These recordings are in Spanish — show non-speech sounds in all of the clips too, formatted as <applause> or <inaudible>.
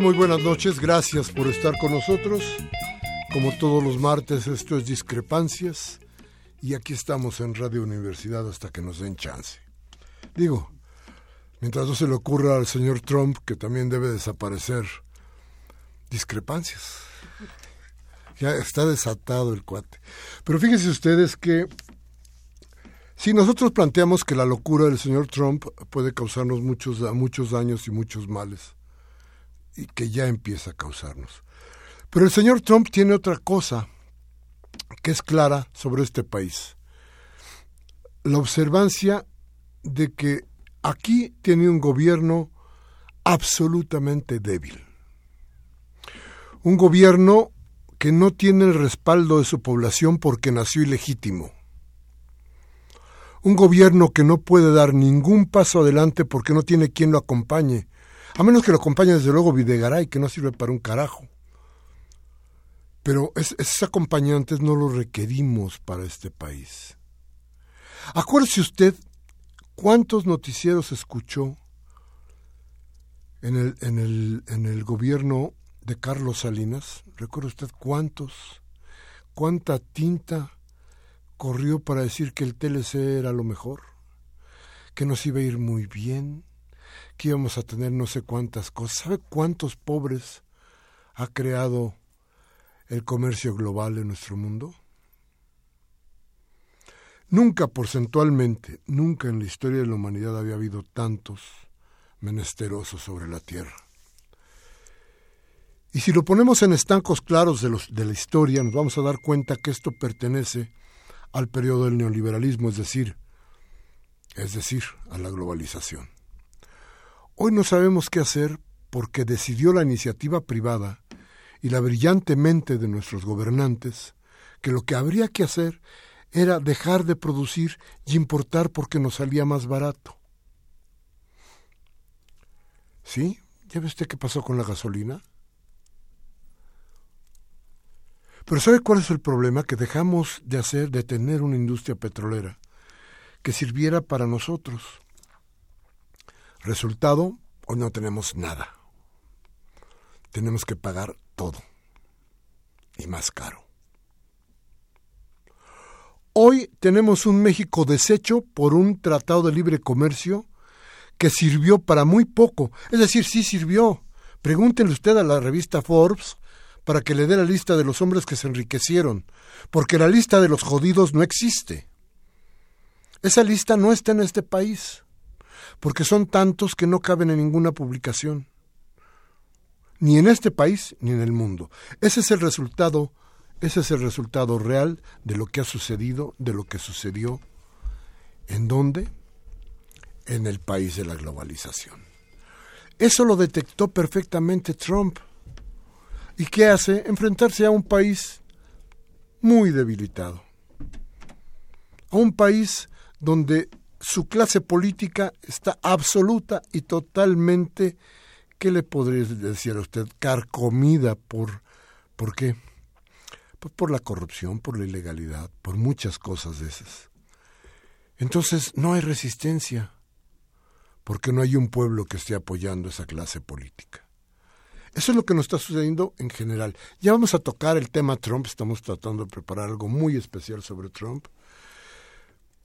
Muy buenas noches, gracias por estar con nosotros. Como todos los martes, esto es Discrepancias y aquí estamos en Radio Universidad hasta que nos den chance. Digo, mientras no se le ocurra al señor Trump que también debe desaparecer, discrepancias. Ya está desatado el cuate. Pero fíjense ustedes que si nosotros planteamos que la locura del señor Trump puede causarnos muchos, muchos daños y muchos males, y que ya empieza a causarnos. Pero el señor Trump tiene otra cosa que es clara sobre este país. La observancia de que aquí tiene un gobierno absolutamente débil. Un gobierno que no tiene el respaldo de su población porque nació ilegítimo. Un gobierno que no puede dar ningún paso adelante porque no tiene quien lo acompañe a menos que lo acompañe desde luego Videgaray, que no sirve para un carajo. Pero esos acompañantes no los requerimos para este país. Acuérdese usted cuántos noticieros escuchó en el, en el, en el gobierno de Carlos Salinas. ¿Recuerda usted cuántos? ¿Cuánta tinta corrió para decir que el TLC era lo mejor? Que nos iba a ir muy bien, que íbamos a tener no sé cuántas cosas. ¿Sabe cuántos pobres ha creado el comercio global en nuestro mundo? Nunca porcentualmente, nunca en la historia de la humanidad había habido tantos menesterosos sobre la tierra. Y si lo ponemos en estancos claros de, los, de la historia, nos vamos a dar cuenta que esto pertenece al periodo del neoliberalismo, es decir, es decir, a la globalización. Hoy no sabemos qué hacer porque decidió la iniciativa privada y la brillante mente de nuestros gobernantes que lo que habría que hacer era dejar de producir y importar porque nos salía más barato. ¿Sí? ¿Ya ve usted qué pasó con la gasolina? Pero ¿sabe cuál es el problema? Que dejamos de hacer, de tener una industria petrolera que sirviera para nosotros. Resultado, hoy no tenemos nada. Tenemos que pagar todo. Y más caro. Hoy tenemos un México deshecho por un tratado de libre comercio que sirvió para muy poco. Es decir, sí sirvió. Pregúntenle usted a la revista Forbes para que le dé la lista de los hombres que se enriquecieron, porque la lista de los jodidos no existe. Esa lista no está en este país porque son tantos que no caben en ninguna publicación, ni en este país ni en el mundo. Ese es el resultado, ese es el resultado real de lo que ha sucedido, de lo que sucedió. ¿En dónde? En el país de la globalización. Eso lo detectó perfectamente Trump. ¿Y qué hace? Enfrentarse a un país muy debilitado. A un país donde su clase política está absoluta y totalmente, ¿qué le podría decir a usted? Carcomida por, ¿por qué? Pues por la corrupción, por la ilegalidad, por muchas cosas de esas. Entonces no hay resistencia, porque no hay un pueblo que esté apoyando esa clase política. Eso es lo que nos está sucediendo en general. Ya vamos a tocar el tema Trump, estamos tratando de preparar algo muy especial sobre Trump.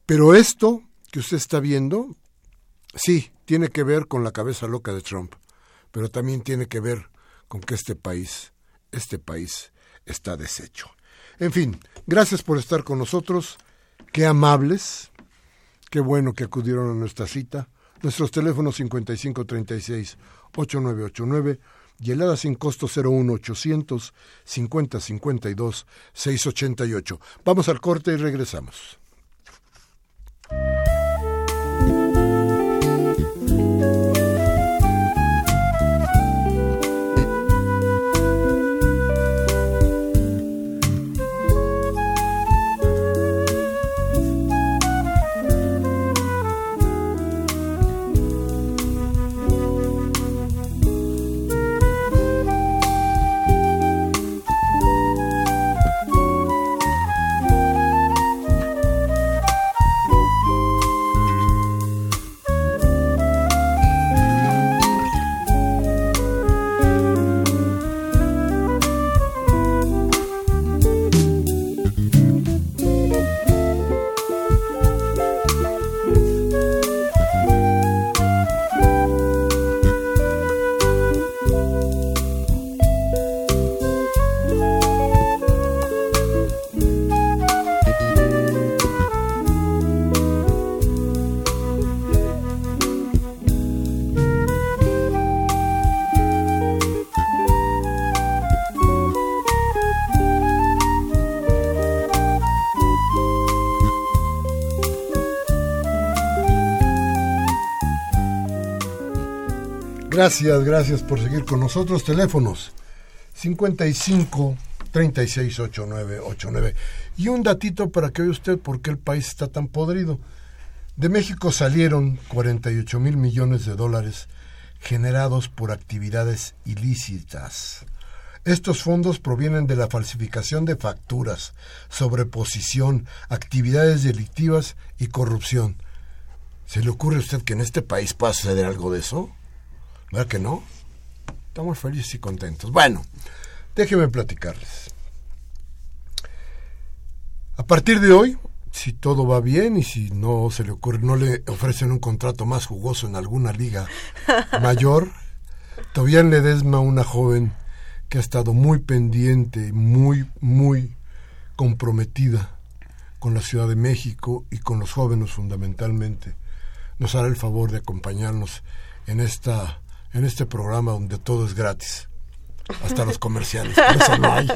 Pero esto que usted está viendo, sí, tiene que ver con la cabeza loca de Trump, pero también tiene que ver con que este país, este país está deshecho. En fin, gracias por estar con nosotros, qué amables, qué bueno que acudieron a nuestra cita. Nuestros teléfonos 5536 8989 y helada sin costo 01800 5052 688. Vamos al corte y regresamos. Gracias, gracias por seguir con nosotros. Teléfonos 55 36 89 89. Y un datito para que vea usted por qué el país está tan podrido. De México salieron 48 mil millones de dólares generados por actividades ilícitas. Estos fondos provienen de la falsificación de facturas, sobreposición, actividades delictivas y corrupción. ¿Se le ocurre a usted que en este país pueda suceder algo de eso? ¿Verdad que no? Estamos felices y contentos. Bueno, déjenme platicarles. A partir de hoy, si todo va bien y si no se le ocurre, no le ofrecen un contrato más jugoso en alguna liga <laughs> mayor, Tobián Ledesma, una joven que ha estado muy pendiente, muy, muy comprometida con la Ciudad de México y con los jóvenes fundamentalmente, nos hará el favor de acompañarnos en esta en este programa donde todo es gratis, hasta los comerciales, eso no hay. <laughs>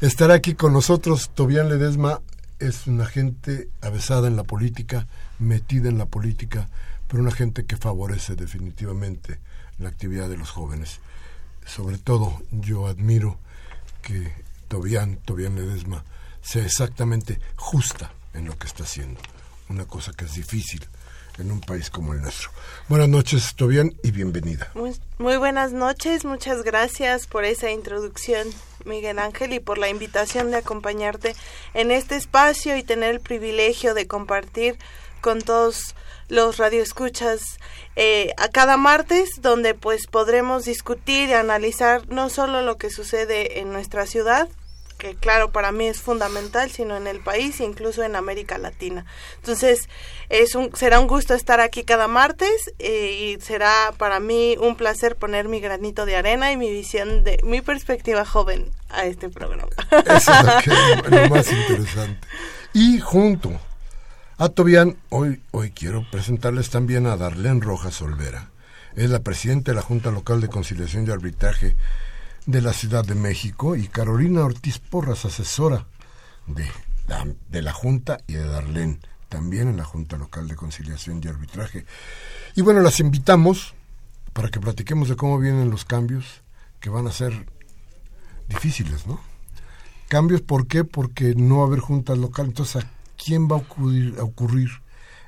Estará aquí con nosotros Tobián Ledesma, es una gente avesada en la política, metida en la política, pero una gente que favorece definitivamente la actividad de los jóvenes. Sobre todo yo admiro que Tobián, Tobián Ledesma, sea exactamente justa en lo que está haciendo, una cosa que es difícil en un país como el nuestro. Buenas noches, Tobián, y bienvenida. Muy, buenas noches, muchas gracias por esa introducción, Miguel Ángel, y por la invitación de acompañarte en este espacio y tener el privilegio de compartir con todos los radioescuchas eh, a cada martes, donde pues podremos discutir y analizar no solo lo que sucede en nuestra ciudad, que claro para mí es fundamental, sino en el país e incluso en América Latina. Entonces, es un, será un gusto estar aquí cada martes eh, y será para mí un placer poner mi granito de arena y mi visión de mi perspectiva joven a este programa. Eso <laughs> es lo, más interesante. Y junto a Tobián, hoy, hoy quiero presentarles también a Darlene Rojas Olvera. Es la presidenta de la Junta Local de Conciliación y Arbitraje de la Ciudad de México y Carolina Ortiz Porras, asesora de la, de la Junta y de Darlene, también en la Junta Local de Conciliación y Arbitraje. Y bueno, las invitamos para que platiquemos de cómo vienen los cambios que van a ser difíciles, ¿no? Cambios, ¿por qué? Porque no va a haber juntas locales. Entonces, ¿a quién va a ocurrir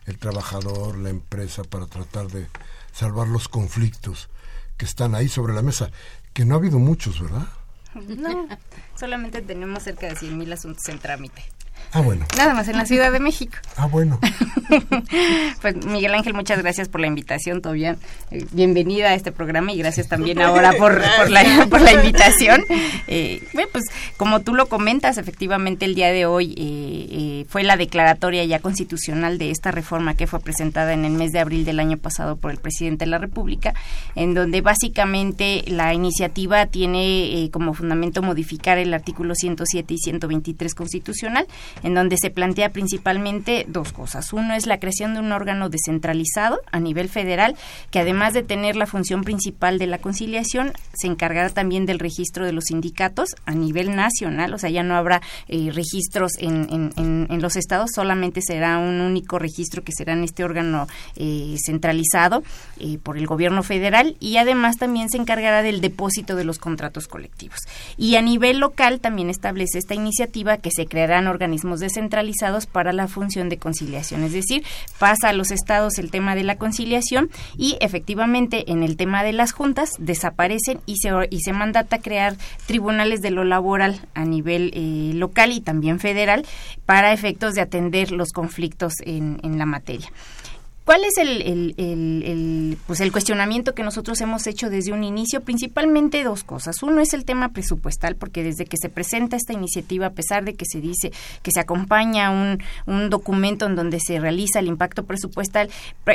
el trabajador, la empresa, para tratar de salvar los conflictos que están ahí sobre la mesa? Que no ha habido muchos, ¿verdad? <laughs> No, solamente tenemos cerca de 100.000 asuntos en trámite. Ah, bueno. Nada más en la Ciudad de México. Ah, bueno. <laughs> pues Miguel Ángel, muchas gracias por la invitación, todavía eh, bienvenida a este programa y gracias también ahora por, por, la, por la invitación. Eh, bueno, pues como tú lo comentas, efectivamente el día de hoy eh, fue la declaratoria ya constitucional de esta reforma que fue presentada en el mes de abril del año pasado por el presidente de la República, en donde básicamente la iniciativa tiene como fundamento modificar el artículo 107 y 123 constitucional en donde se plantea principalmente dos cosas. Uno es la creación de un órgano descentralizado a nivel federal que además de tener la función principal de la conciliación, se encargará también del registro de los sindicatos a nivel nacional, o sea, ya no habrá eh, registros en, los estados, solamente será un único registro que será en este órgano eh, centralizado eh, por el gobierno federal y además también se encargará del depósito de los contratos colectivos. Y a nivel local también establece esta iniciativa que se crearán descentralizados para la función de conciliación. Es decir, pasa a los estados el tema de la conciliación y efectivamente en el tema de las juntas desaparecen y se, y se mandata crear tribunales de lo laboral a nivel eh, local y también federal para efectos de atender los conflictos en, en la materia. ¿Cuál es el, pues el cuestionamiento que nosotros hemos hecho desde un inicio? Principalmente dos cosas. Uno es el tema presupuestal, porque desde que se presenta esta iniciativa, a pesar de que se dice que se acompaña un, un documento en donde se realiza el impacto presupuestal,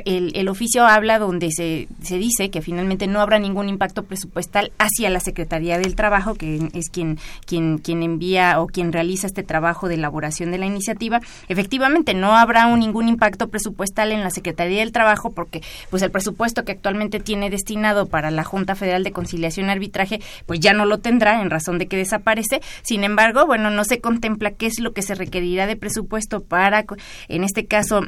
el, oficio habla donde se, se dice que finalmente no habrá ningún impacto presupuestal hacia la Secretaría del Trabajo, que es quien, quien, quien envía o quien realiza este trabajo de elaboración de la iniciativa. Efectivamente, no habrá ningún impacto presupuestal en la Secretaría del Trabajo porque pues el presupuesto que actualmente tiene destinado para la Junta Federal de Conciliación y Arbitraje pues ya no lo tendrá en razón de que desaparece. Sin embargo, bueno, no se contempla qué es lo que se requerirá de presupuesto para, en este caso,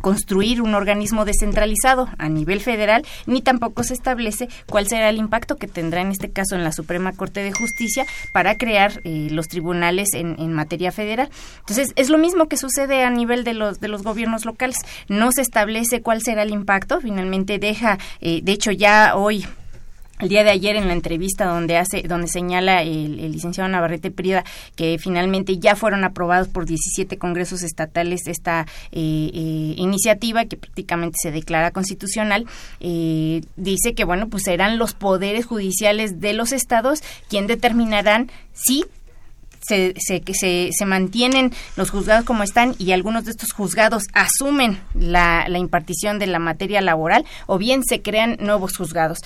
construir un organismo descentralizado a nivel federal, ni tampoco se establece cuál será el impacto que tendrá en este caso en la Suprema Corte de Justicia para crear eh, los tribunales en, en materia federal. Entonces, es lo mismo que sucede a nivel de los, de los gobiernos locales. No se establece cuál será el impacto. Finalmente deja, eh, de hecho ya hoy el día de ayer en la entrevista donde hace donde señala el, licenciado Navarrete Prida que finalmente ya fueron aprobados por 17 congresos estatales esta eh, eh, iniciativa que prácticamente se declara constitucional dice que bueno pues serán los poderes judiciales de los estados quien determinarán si se, se, se, mantienen los juzgados como están y algunos de estos juzgados asumen la, la, impartición de la materia laboral o bien se crean nuevos juzgados.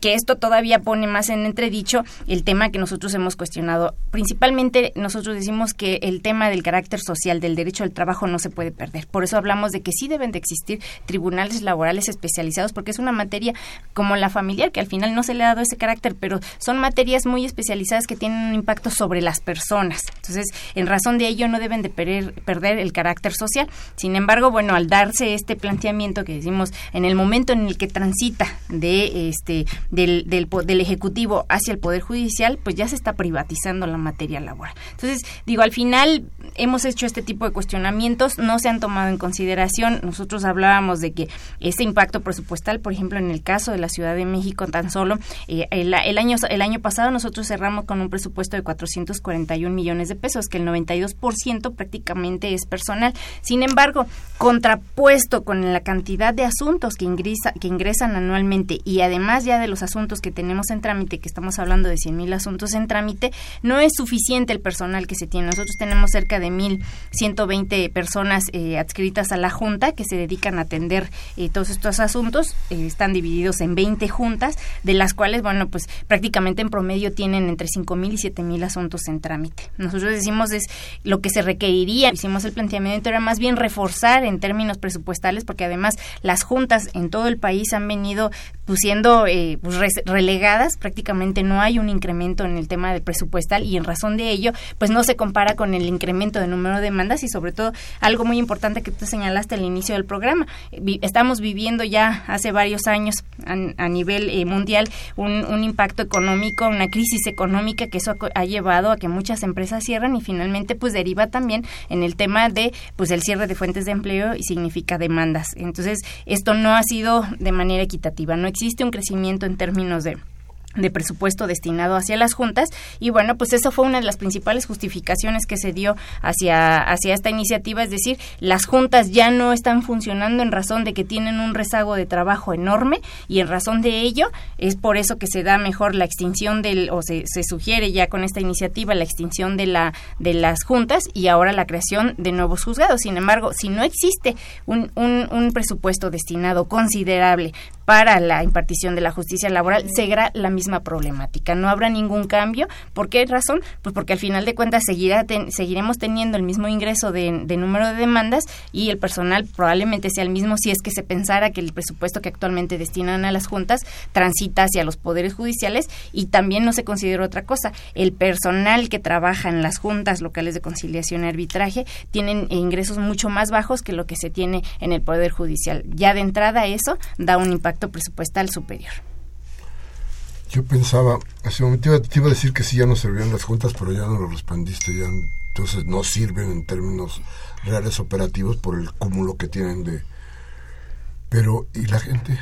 Que esto todavía pone más en entredicho el tema que nosotros hemos cuestionado. Principalmente nosotros decimos que el tema del carácter social, del derecho al trabajo no se puede perder. Por eso hablamos de que sí deben de existir tribunales laborales especializados porque es una materia como la familiar que al final no se le ha dado ese carácter, pero son materias muy especializadas que tienen un impacto sobre las personas entonces, en razón de ello no deben de perder, el carácter social. Sin embargo, bueno, al darse este planteamiento que decimos en el momento en el que transita de este del, del, del ejecutivo hacia el poder judicial, pues ya se está privatizando la materia laboral. Entonces, digo, al final hemos hecho este tipo de cuestionamientos, no se han tomado en consideración. Nosotros hablábamos de que ese impacto presupuestal, por ejemplo, en el caso de la Ciudad de México, tan solo eh, el, el, año el año pasado nosotros cerramos con un presupuesto de 441 millones de pesos, que el 92% prácticamente es personal. Sin embargo, contrapuesto con la cantidad de asuntos que, ingresa, que ingresan anualmente y además ya de los asuntos que tenemos en trámite, que estamos hablando de 100 mil asuntos en trámite, no es suficiente el personal que se tiene. Nosotros tenemos cerca de 1.120 personas eh, adscritas a la Junta que se dedican a atender eh, todos estos asuntos. Eh, están divididos en 20 juntas, de las cuales, bueno, pues prácticamente en promedio tienen entre 5.000 y 7.000 asuntos en trámite. Nosotros decimos es lo que se requeriría, hicimos el planteamiento era más bien reforzar en términos presupuestales, porque además las juntas en todo el país han venido pues, siendo eh, pues, relegadas, prácticamente no hay un incremento en el tema de presupuestal y en razón de ello, pues no se compara con el incremento de número de demandas y sobre todo algo muy importante que tú señalaste al inicio del programa. Estamos viviendo ya hace varios años a, nivel eh, mundial un, impacto económico, una crisis económica que eso ha, ha llevado a que muchas empresas cierran y finalmente pues deriva también en el tema de pues el cierre de fuentes de empleo y significa demandas. Entonces, esto no ha sido de manera equitativa, no existe un crecimiento en términos de de presupuesto destinado hacia las juntas. Y bueno pues eso fue una de las principales justificaciones que se dio hacia hacia esta iniciativa. Es decir las juntas ya no están funcionando en razón de que tienen un rezago de trabajo enorme y en razón de ello es por eso que se da mejor la extinción del o se, se sugiere ya con esta iniciativa la extinción de la de las juntas y ahora la creación de nuevos juzgados. Sin embargo si no existe un, un, un presupuesto destinado considerable para la impartición de la justicia laboral será la misma problemática. No habrá ningún cambio. ¿Por qué razón? Pues porque al final de cuentas seguiremos teniendo el mismo ingreso de, número de demandas y el personal probablemente sea el mismo si es que se pensara que el presupuesto que actualmente destinan a las juntas transita hacia los poderes judiciales y también no se considera otra cosa. El personal que trabaja en las juntas locales de conciliación y arbitraje tienen ingresos mucho más bajos que lo que se tiene en el poder judicial. Ya de entrada eso da un impacto presupuestal superior. Yo pensaba, hace un momento te iba a decir que sí, ya no servían las juntas, pero ya no lo respondiste, ya entonces no sirven en términos reales operativos por el cúmulo que tienen de... Pero, ¿y la gente?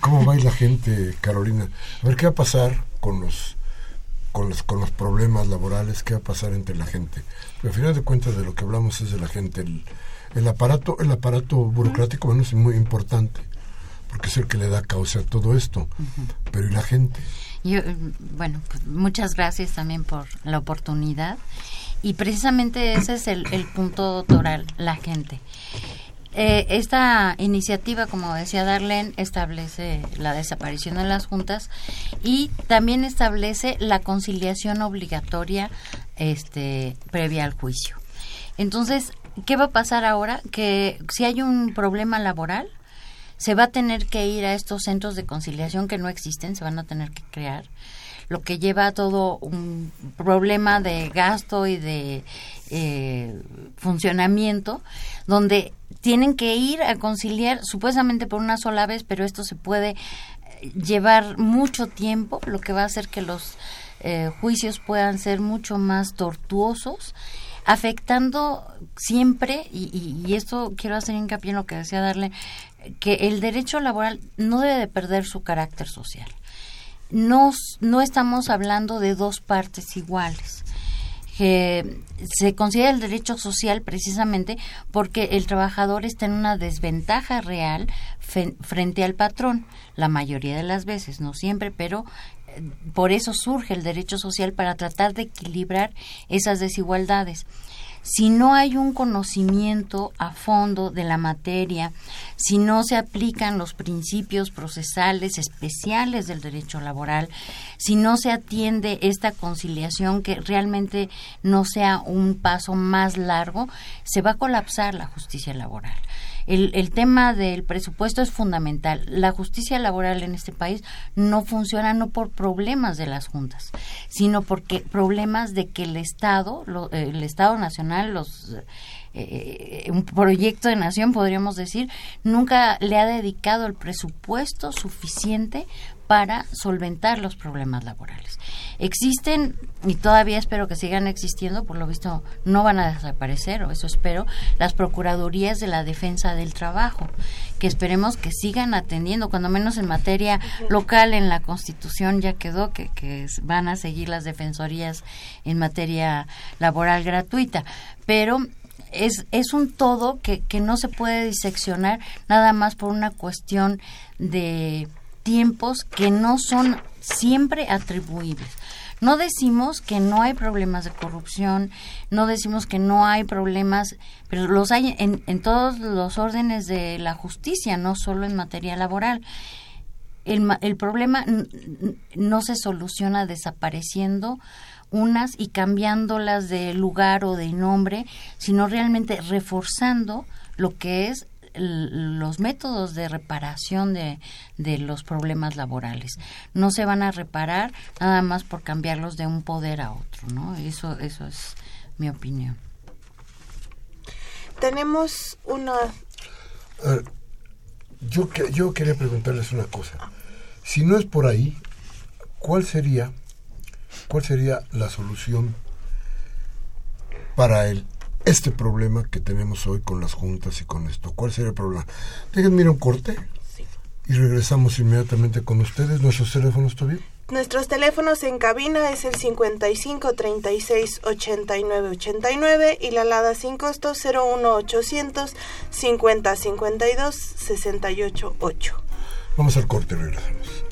¿Cómo va ir la gente, Carolina? A ver, ¿qué va a pasar con los, con los, con los problemas laborales? ¿Qué va a pasar entre la gente? Pero al final de cuentas de lo que hablamos es de la gente. El, el aparato, el aparato burocrático bueno, es muy importante porque es el que le da causa a todo esto. Pero ¿y la gente? Yo, bueno, pues muchas gracias también por la oportunidad. Y precisamente ese es el, punto toral, la gente. Eh, esta iniciativa, como decía Darlene, establece la desaparición de las juntas y también establece la conciliación obligatoria este, previa al juicio. Entonces, ¿qué va a pasar ahora? Que si hay un problema laboral, se va a tener que ir a estos centros de conciliación que no existen, se van a tener que crear, lo que lleva a todo un problema de gasto y de eh, funcionamiento, donde tienen que ir a conciliar supuestamente por una sola vez, pero esto se puede eh, llevar mucho tiempo, lo que va a hacer que los eh, juicios puedan ser mucho más tortuosos afectando siempre, y, y, esto quiero hacer hincapié en lo que decía Darle, que el derecho laboral no debe de perder su carácter social. No, no estamos hablando de dos partes iguales. Se considera el derecho social precisamente porque el trabajador está en una desventaja real frente al patrón, la mayoría de las veces, no siempre, pero eh, por eso surge el derecho social para tratar de equilibrar esas desigualdades si no hay un conocimiento a fondo de la materia, si no se aplican los principios procesales especiales del derecho laboral, si no se atiende esta conciliación que realmente no sea un paso más largo, se va a colapsar la justicia laboral el, el tema del presupuesto es fundamental. La justicia laboral en este país no funciona no por problemas de las juntas, sino porque problemas de que el Estado, el Estado Nacional, los eh, un proyecto de nación, podríamos decir, nunca le ha dedicado el presupuesto suficiente para solventar los problemas laborales. Existen, y todavía espero que sigan existiendo, por lo visto no van a desaparecer, o eso espero, las Procuradurías de la Defensa del Trabajo, que esperemos que sigan atendiendo, cuando menos en materia local, en la Constitución ya quedó que, van a seguir las defensorías en materia laboral gratuita, pero es, es un todo que, que no se puede diseccionar nada más por una cuestión de tiempos que no son siempre atribuibles. No decimos que no hay problemas de corrupción, no decimos que no hay problemas, pero los hay en, en todos los órdenes de la justicia, no solo en materia laboral. El, el problema no se soluciona desapareciendo unas y cambiándolas de lugar o de nombre, sino realmente reforzando lo que es los métodos de reparación de, de, los problemas laborales. No se van a reparar nada más por cambiarlos de un poder a otro, ¿no? Eso, eso es mi opinión. Tenemos una... yo, yo quería preguntarles una cosa. Si no es por ahí, ¿cuál sería, cuál sería la solución para el este problema que tenemos hoy con las juntas y con esto. ¿Cuál sería el problema? Déjenme ir un corte y regresamos inmediatamente con ustedes. ¿Nuestros teléfonos todavía? Nuestros teléfonos en cabina es el 55 36 89 89 y la alada sin costo 01 800 50 52 68 8. Vamos al corte, regresamos.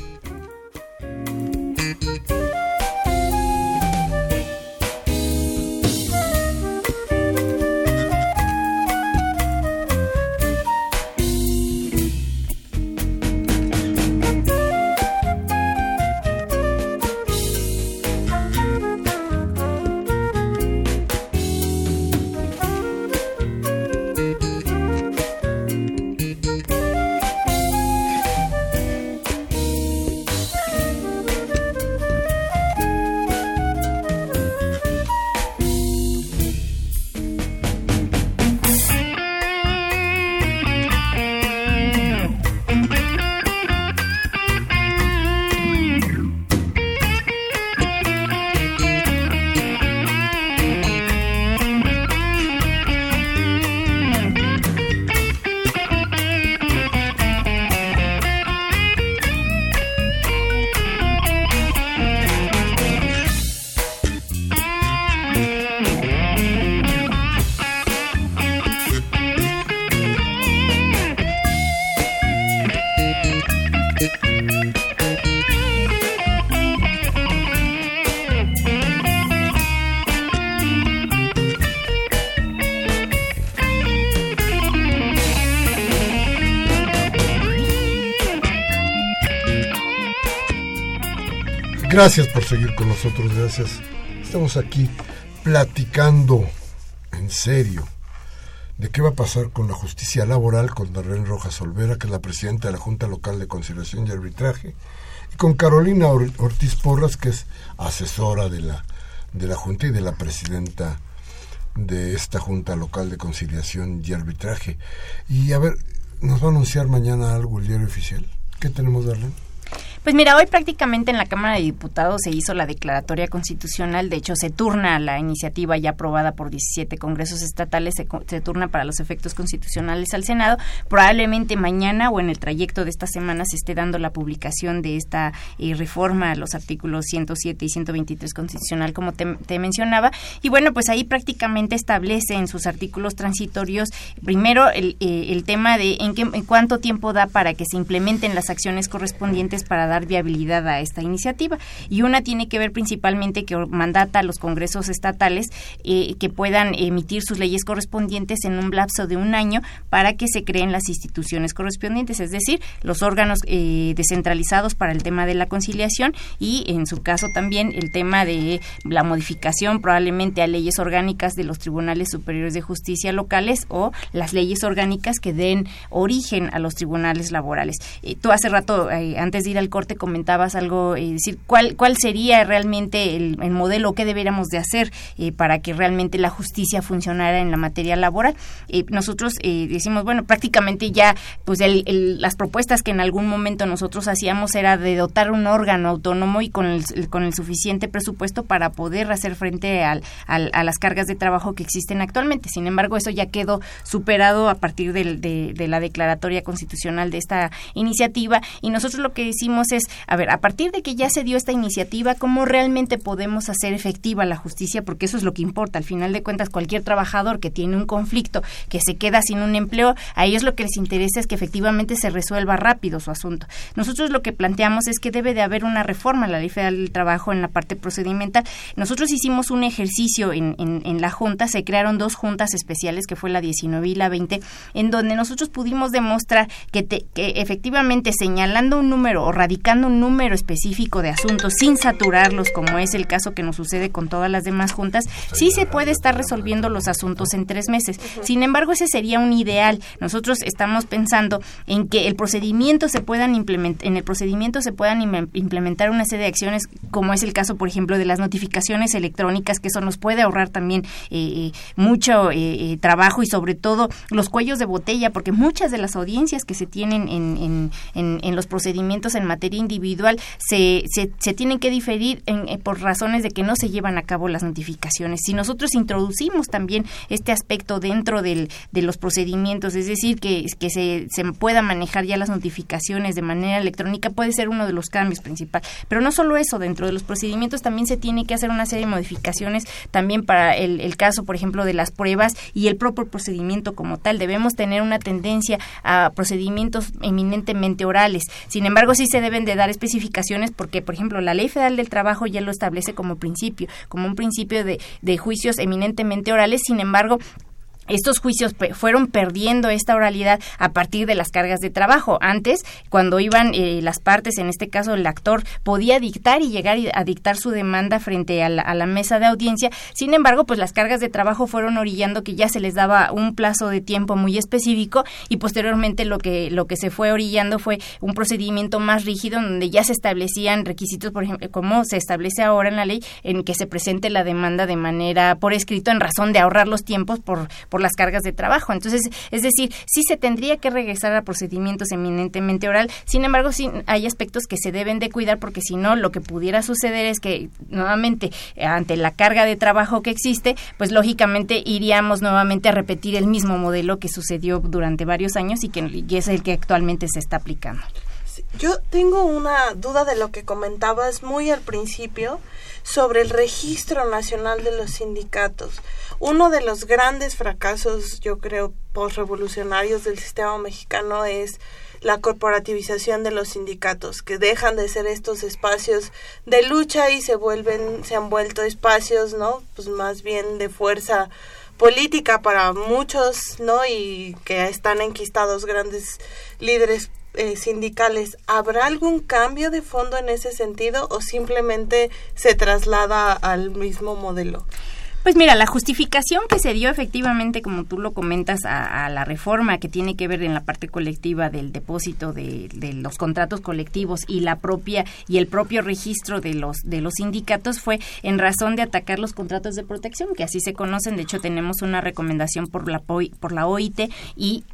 Gracias por seguir con nosotros, gracias. Estamos aquí platicando en serio de qué va a pasar con la justicia laboral con Darlene Rojas Olvera, que es la presidenta de la Junta Local de Conciliación y Arbitraje, y con Carolina Ortiz Porras, que es asesora de la, de la Junta y de la presidenta de esta Junta Local de Conciliación y Arbitraje. Y a ver, ¿nos va a anunciar mañana algo el diario oficial? ¿Qué tenemos, Darlene? Pues mira, hoy prácticamente en la Cámara de Diputados se hizo la declaratoria constitucional, de hecho se turna la iniciativa ya aprobada por 17 congresos estatales, se, turna para los efectos constitucionales al Senado. Probablemente mañana o en el trayecto de esta semana se esté dando la publicación de esta eh, reforma a los artículos 107 y 123 constitucional, como te, mencionaba. Y bueno, pues ahí prácticamente establece en sus artículos transitorios, primero el, eh, el tema de en, qué, en cuánto tiempo da para que se implementen las acciones correspondientes para dar viabilidad a esta iniciativa. Y una tiene que ver principalmente que mandata a los congresos estatales eh, que puedan emitir sus leyes correspondientes en un lapso de un año para que se creen las instituciones correspondientes, es decir, los órganos eh, descentralizados para el tema de la conciliación y, en su caso, también el tema de la modificación probablemente a leyes orgánicas de los tribunales superiores de justicia locales o las leyes orgánicas que den origen a los tribunales laborales. Eh, tú hace rato, antes de ir al corte, comentabas algo, eh, decir, ¿cuál, cuál sería realmente el, modelo, qué deberíamos de hacer eh, para que realmente la justicia funcionara en la materia laboral. Eh, nosotros decimos, bueno, prácticamente ya, pues las propuestas que en algún momento nosotros hacíamos era de dotar un órgano autónomo y con el, con el suficiente presupuesto para poder hacer frente al, a las cargas de trabajo que existen actualmente. Sin embargo, eso ya quedó superado a partir de, de la declaratoria constitucional de esta iniciativa y nosotros lo que decimos es, a ver, a partir de que ya se dio esta iniciativa, ¿cómo realmente podemos hacer efectiva la justicia? Porque eso es lo que importa. Al final de cuentas, cualquier trabajador que tiene un conflicto, que se queda sin un empleo, a ellos lo que les interesa es que efectivamente se resuelva rápido su asunto. Nosotros lo que planteamos es que debe de haber una reforma a la ley federal del trabajo en la parte procedimental. Nosotros hicimos un ejercicio en, en, la Junta, se crearon dos juntas especiales, que fue la 19 y la 20, en donde nosotros pudimos demostrar que, que efectivamente señalando un número o radicando un número específico de asuntos sin saturarlos, como es el caso que nos sucede con todas las demás juntas, sí se puede estar resolviendo los asuntos en tres meses. Sin embargo, ese sería un ideal. Nosotros estamos pensando en que el procedimiento se puedan implementar, en el procedimiento se puedan implementar una serie de acciones, como es el caso, por ejemplo, de las notificaciones electrónicas, que eso nos puede ahorrar también eh, eh, mucho eh, trabajo y sobre todo los cuellos de botella, porque muchas de las audiencias que se tienen en, en, en los procedimientos en materia individual se, se, tienen que diferir en, eh, por razones de que no se llevan a cabo las notificaciones. Si nosotros introducimos también este aspecto dentro del, de los procedimientos, es decir, que, que se, se pueda manejar ya las notificaciones de manera electrónica, puede ser uno de los cambios principales. Pero no solo eso, dentro de los procedimientos también se tiene que hacer una serie de modificaciones también para el, el caso, por ejemplo, de las pruebas y el propio procedimiento como tal. Debemos tener una tendencia a procedimientos eminentemente orales. Sin embargo, sí se de dar especificaciones porque, por ejemplo, la Ley Federal del Trabajo ya lo establece como principio, como un principio de, de juicios eminentemente orales. Sin embargo, estos juicios fueron perdiendo esta oralidad a partir de las cargas de trabajo. Antes, cuando iban eh, las partes, en este caso el actor, podía dictar y llegar a dictar su demanda frente a la, mesa de audiencia. Sin embargo, pues las cargas de trabajo fueron orillando que ya se les daba un plazo de tiempo muy específico y posteriormente lo que lo que se fue orillando fue un procedimiento más rígido donde ya se establecían requisitos, por ejemplo, como se establece ahora en la ley, en que se presente la demanda de manera por escrito en razón de ahorrar los tiempos por las cargas de trabajo. Entonces, es decir, sí se tendría que regresar a procedimientos eminentemente oral, sin embargo, sí hay aspectos que se deben de cuidar porque si no, lo que pudiera suceder es que nuevamente, ante la carga de trabajo que existe, pues lógicamente iríamos nuevamente a repetir el mismo modelo que sucedió durante varios años y que es el que actualmente se está aplicando. Yo tengo una duda de lo que comentabas muy al principio sobre el registro nacional de los sindicatos. Uno de los grandes fracasos, yo creo, postrevolucionarios del sistema mexicano es la corporativización de los sindicatos, que dejan de ser estos espacios de lucha y se vuelven, se han vuelto espacios, ¿no? Pues más bien de fuerza política para muchos, ¿no? Y que están enquistados grandes líderes eh, sindicales. ¿Habrá algún cambio de fondo en ese sentido o simplemente se traslada al mismo modelo? Pues mira, la justificación que se dio efectivamente, como tú lo comentas, a, la reforma que tiene que ver en la parte colectiva del depósito de, los contratos colectivos y la propia y el propio registro de los de los sindicatos fue en razón de atacar los contratos de protección, que así se conocen. De hecho, tenemos una recomendación por la por la OIT y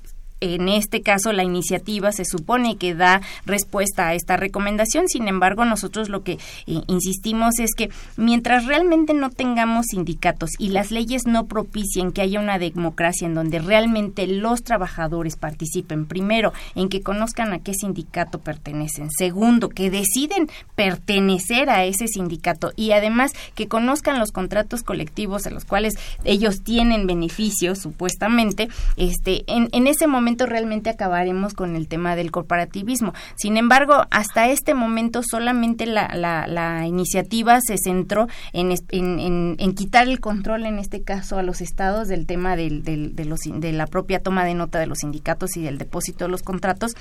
en este caso la iniciativa se supone que da respuesta a esta recomendación, sin embargo nosotros lo que eh, insistimos es que mientras realmente no tengamos sindicatos y las leyes no propicien que haya una democracia en donde realmente los trabajadores participen, primero, en que conozcan a qué sindicato pertenecen, segundo, que deciden pertenecer a ese sindicato y además que conozcan los contratos colectivos a los cuales ellos tienen beneficios supuestamente, este, en, en ese momento realmente acabaremos con el tema del corporativismo. Sin embargo, hasta este momento solamente la, iniciativa se centró en, quitar el control, en este caso, a los estados del tema del, de la propia toma de nota de los sindicatos y del depósito de los contratos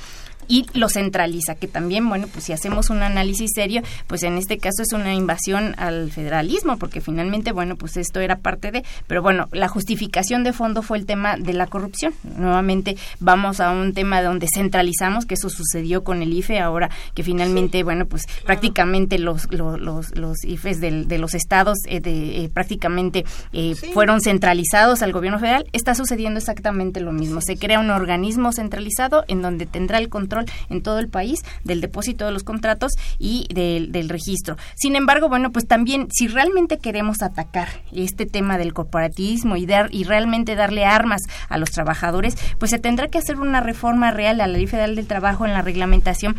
y lo centraliza, que también, bueno, pues si hacemos un análisis serio, pues en este caso es una invasión al federalismo, porque finalmente, bueno, pues esto era parte de, pero bueno, la justificación de fondo fue el tema de la corrupción. Nuevamente vamos a un tema donde centralizamos, que eso sucedió con el IFE, ahora que finalmente, bueno, pues prácticamente los, los, los, IFEs de los estados eh, de, eh, prácticamente eh, fueron centralizados al gobierno federal, está sucediendo exactamente lo mismo. Se crea un organismo centralizado en donde tendrá el control en todo el país del depósito de los contratos y del, del registro. Sin embargo, bueno, pues también si realmente queremos atacar este tema del corporativismo y dar y realmente darle armas a los trabajadores, pues se tendrá que hacer una reforma real a la Ley Federal del Trabajo en la reglamentación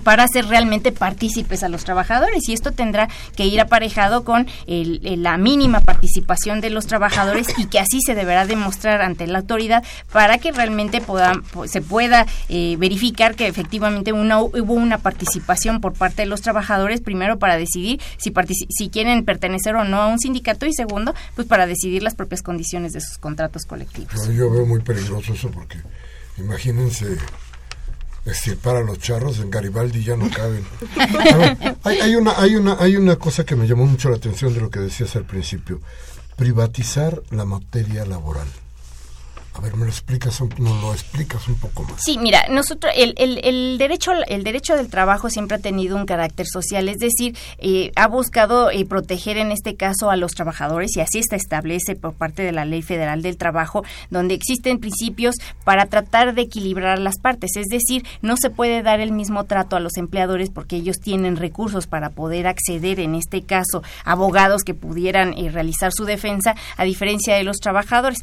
para hacer realmente partícipes a los trabajadores y esto tendrá que ir aparejado con la mínima participación de los trabajadores y que así se deberá demostrar ante la autoridad para que realmente se pueda eh, verificar que efectivamente hubo una participación por parte de los trabajadores primero para decidir si, si quieren pertenecer o no a un sindicato y segundo pues para decidir las propias condiciones de sus contratos colectivos. Yo veo muy peligroso eso porque imagínense extirpar a los charros en Garibaldi ya no caben. hay, una, hay, una, hay una cosa que me llamó mucho la atención de lo que decías al principio, privatizar la materia laboral. A ver, me lo explicas, un, lo explicas un poco más. Sí, mira, nosotros el, el, el, derecho el derecho del trabajo siempre ha tenido un carácter social, es decir, eh, ha buscado eh, proteger en este caso a los trabajadores y así está establece por parte de la Ley Federal del Trabajo, donde existen principios para tratar de equilibrar las partes, es decir, no se puede dar el mismo trato a los empleadores porque ellos tienen recursos para poder acceder, en este caso, abogados que pudieran eh, realizar su defensa, a diferencia de los trabajadores